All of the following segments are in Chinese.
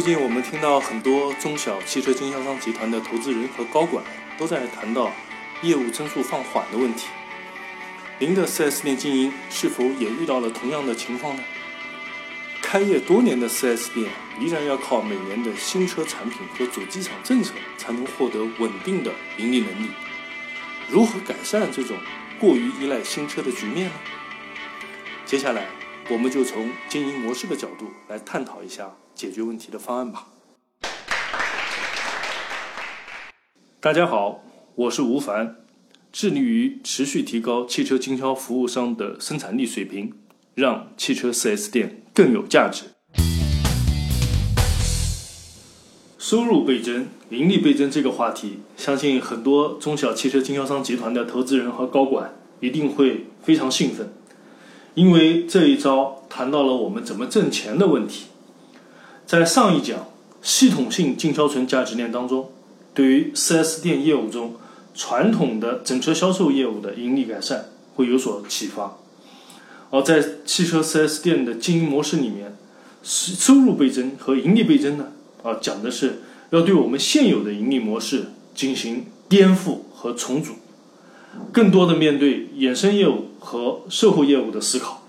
最近我们听到很多中小汽车经销商集团的投资人和高管都在谈到业务增速放缓的问题。您的 4S 店经营是否也遇到了同样的情况呢？开业多年的 4S 店依然要靠每年的新车产品和主机厂政策才能获得稳定的盈利能力。如何改善这种过于依赖新车的局面呢？接下来，我们就从经营模式的角度来探讨一下解决问题的方案吧。大家好，我是吴凡，致力于持续提高汽车经销服务商的生产力水平，让汽车 4S 店更有价值。收入倍增、盈利倍增这个话题，相信很多中小汽车经销商集团的投资人和高管一定会非常兴奋。因为这一招谈到了我们怎么挣钱的问题，在上一讲系统性进销存价值链当中，对于 4S 店业务中传统的整车销售业务的盈利改善会有所启发。而在汽车 4S 店的经营模式里面，收入倍增和盈利倍增呢，啊，讲的是要对我们现有的盈利模式进行颠覆和重组。更多的面对衍生业务和售后业务的思考。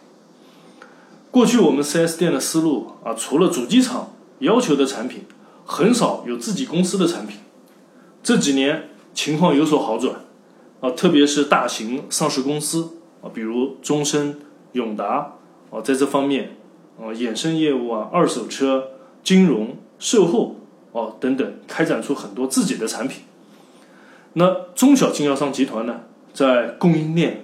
过去我们 4S 店的思路啊，除了主机厂要求的产品，很少有自己公司的产品。这几年情况有所好转啊，特别是大型上市公司啊，比如中升、永达啊，在这方面啊，衍生业务啊、二手车、金融、售后啊等等，开展出很多自己的产品。那中小经销商集团呢？在供应链、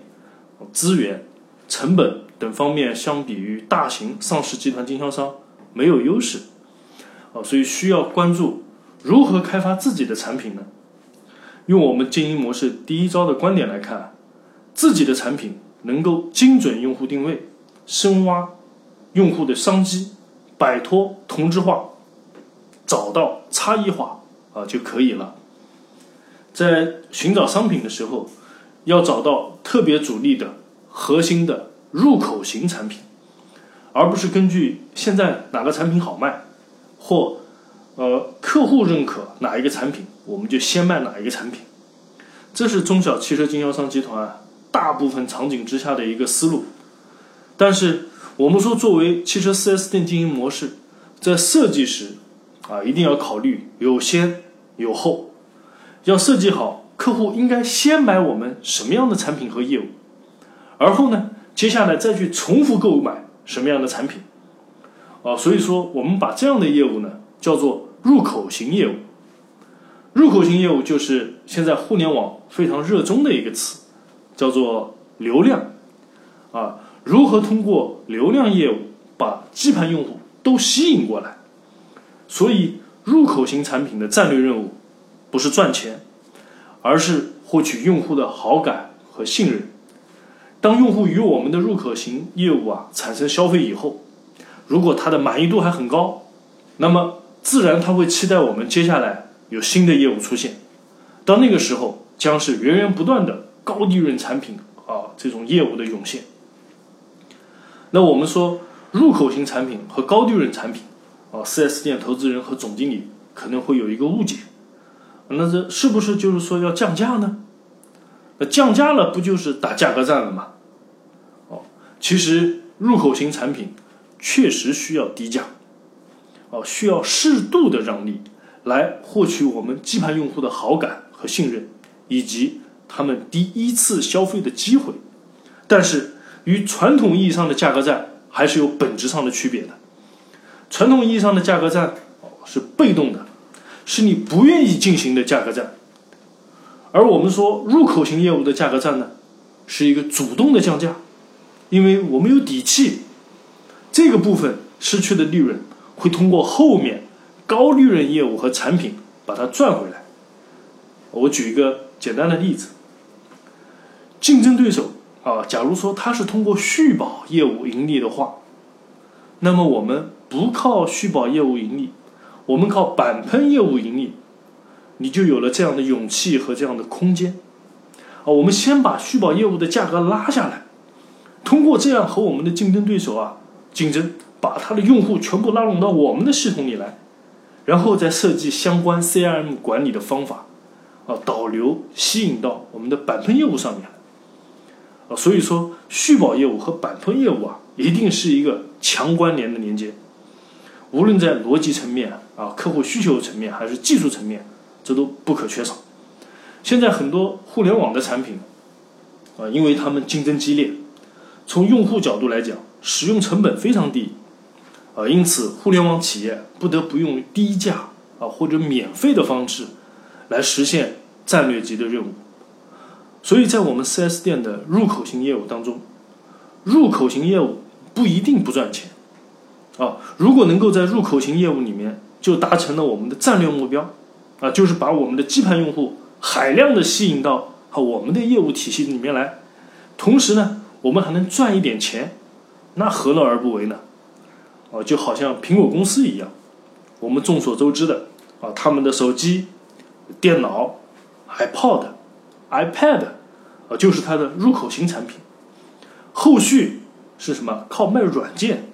资源、成本等方面，相比于大型上市集团经销商没有优势，啊，所以需要关注如何开发自己的产品呢？用我们经营模式第一招的观点来看，自己的产品能够精准用户定位，深挖用户的商机，摆脱同质化，找到差异化啊就可以了。在寻找商品的时候。要找到特别主力的核心的入口型产品，而不是根据现在哪个产品好卖，或呃客户认可哪一个产品，我们就先卖哪一个产品。这是中小汽车经销商集团大部分场景之下的一个思路。但是我们说，作为汽车 4S 店经营模式，在设计时啊，一定要考虑有先有后，要设计好。客户应该先买我们什么样的产品和业务，而后呢，接下来再去重复购买什么样的产品，啊，所以说我们把这样的业务呢叫做入口型业务。入口型业务就是现在互联网非常热衷的一个词，叫做流量，啊，如何通过流量业务把基盘用户都吸引过来？所以入口型产品的战略任务不是赚钱。而是获取用户的好感和信任。当用户与我们的入口型业务啊产生消费以后，如果他的满意度还很高，那么自然他会期待我们接下来有新的业务出现。到那个时候，将是源源不断的高利润产品啊这种业务的涌现。那我们说入口型产品和高利润产品啊，4S 店投资人和总经理可能会有一个误解。那这是不是就是说要降价呢？那降价了不就是打价格战了吗？哦，其实入口型产品确实需要低价，哦，需要适度的让利，来获取我们基盘用户的好感和信任，以及他们第一次消费的机会。但是与传统意义上的价格战还是有本质上的区别的。传统意义上的价格战是被动的。是你不愿意进行的价格战，而我们说入口型业务的价格战呢，是一个主动的降价，因为我们有底气，这个部分失去的利润会通过后面高利润业务和产品把它赚回来。我举一个简单的例子，竞争对手啊，假如说他是通过续保业务盈利的话，那么我们不靠续保业务盈利。我们靠板喷业务盈利，你就有了这样的勇气和这样的空间啊！我们先把续保业务的价格拉下来，通过这样和我们的竞争对手啊竞争，把他的用户全部拉拢到我们的系统里来，然后再设计相关 CRM 管理的方法，啊，导流吸引到我们的板喷业务上面，啊，所以说续保业务和板喷业务啊，一定是一个强关联的连接，无论在逻辑层面啊、客户需求层面还是技术层面，这都不可缺少。现在很多互联网的产品，啊，因为他们竞争激烈，从用户角度来讲，使用成本非常低。啊，因此，互联网企业不得不用低价啊或者免费的方式来实现战略级的任务。所以在我们 4S 店的入口型业务当中，入口型业务不一定不赚钱啊。如果能够在入口型业务里面就达成了我们的战略目标啊，就是把我们的基盘用户海量的吸引到啊我们的业务体系里面来，同时呢，我们还能赚一点钱，那何乐而不为呢？啊，就好像苹果公司一样，我们众所周知的啊，他们的手机、电脑、iPod、iPad 啊，就是它的入口型产品。后续是什么？靠卖软件、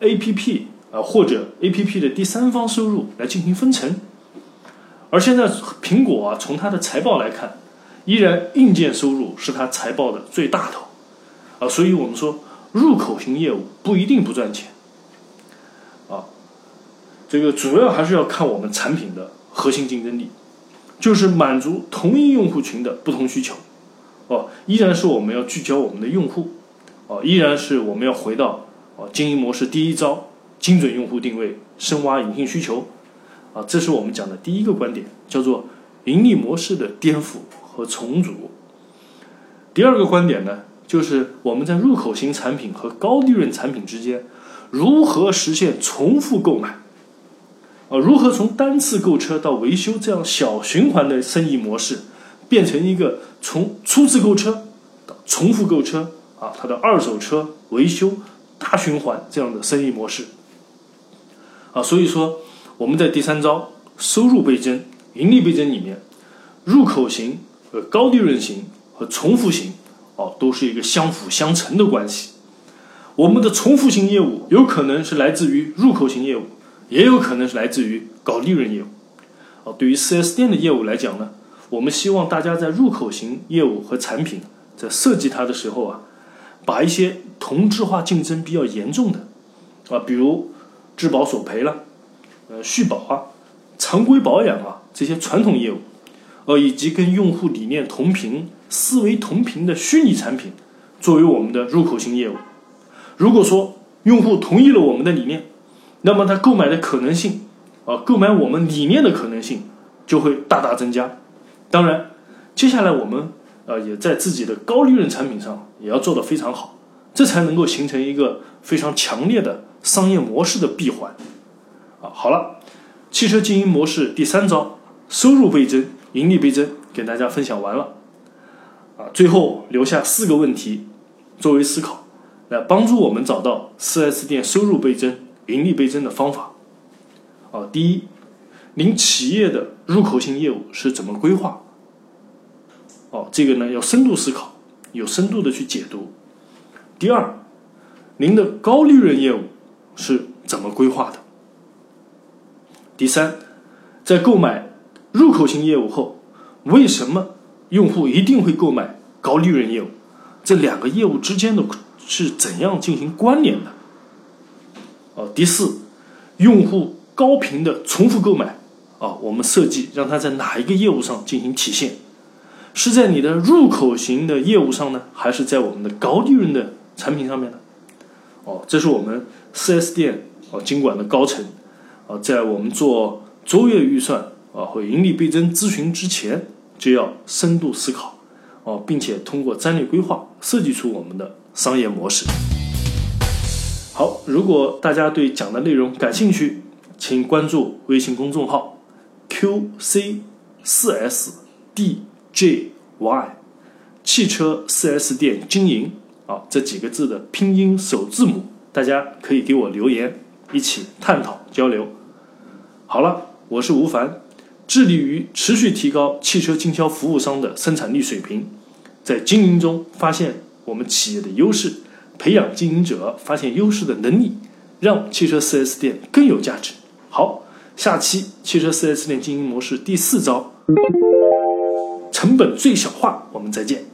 APP 啊，或者 APP 的第三方收入来进行分成。而现在苹果啊，从它的财报来看，依然硬件收入是它财报的最大头啊，所以我们说入口型业务不一定不赚钱。啊这个主要还是要看我们产品的核心竞争力，就是满足同一用户群的不同需求，哦，依然是我们要聚焦我们的用户，哦，依然是我们要回到哦经营模式第一招，精准用户定位，深挖隐性需求，啊，这是我们讲的第一个观点，叫做盈利模式的颠覆和重组。第二个观点呢，就是我们在入口型产品和高利润产品之间，如何实现重复购买。啊，如何从单次购车到维修这样小循环的生意模式，变成一个从初次购车到重复购车啊，它的二手车维修大循环这样的生意模式？啊，所以说我们在第三招收入倍增、盈利倍增里面，入口型和高利润型和重复型哦，都是一个相辅相成的关系。我们的重复型业务有可能是来自于入口型业务。也有可能是来自于搞利润业务，哦，对于 4S 店的业务来讲呢，我们希望大家在入口型业务和产品在设计它的时候啊，把一些同质化竞争比较严重的，啊，比如质保索赔了，呃，续保啊，常规保养啊这些传统业务，呃，以及跟用户理念同频、思维同频的虚拟产品，作为我们的入口型业务。如果说用户同意了我们的理念，那么他购买的可能性，啊，购买我们理念的可能性就会大大增加。当然，接下来我们啊也在自己的高利润产品上也要做得非常好，这才能够形成一个非常强烈的商业模式的闭环。啊，好了，汽车经营模式第三招，收入倍增、盈利倍增，给大家分享完了。啊，最后留下四个问题作为思考，来帮助我们找到 4S 店收入倍增。盈利倍增的方法，啊，第一，您企业的入口型业务是怎么规划？哦，这个呢要深度思考，有深度的去解读。第二，您的高利润业务是怎么规划的？第三，在购买入口型业务后，为什么用户一定会购买高利润业务？这两个业务之间的是怎样进行关联的？哦，第四，用户高频的重复购买啊，我们设计让它在哪一个业务上进行体现？是在你的入口型的业务上呢，还是在我们的高利润的产品上面呢？哦，这是我们 4S 店哦经管的高层啊，在我们做周月预算啊或盈利倍增咨询之前，就要深度思考哦，并且通过战略规划设计出我们的商业模式。好，如果大家对讲的内容感兴趣，请关注微信公众号 “QC 四 S DJY” 汽车四 S 店经营啊这几个字的拼音首字母，大家可以给我留言，一起探讨交流。好了，我是吴凡，致力于持续提高汽车经销服务商的生产力水平，在经营中发现我们企业的优势。培养经营者发现优势的能力，让汽车 4S 店更有价值。好，下期汽车 4S 店经营模式第四招，成本最小化，我们再见。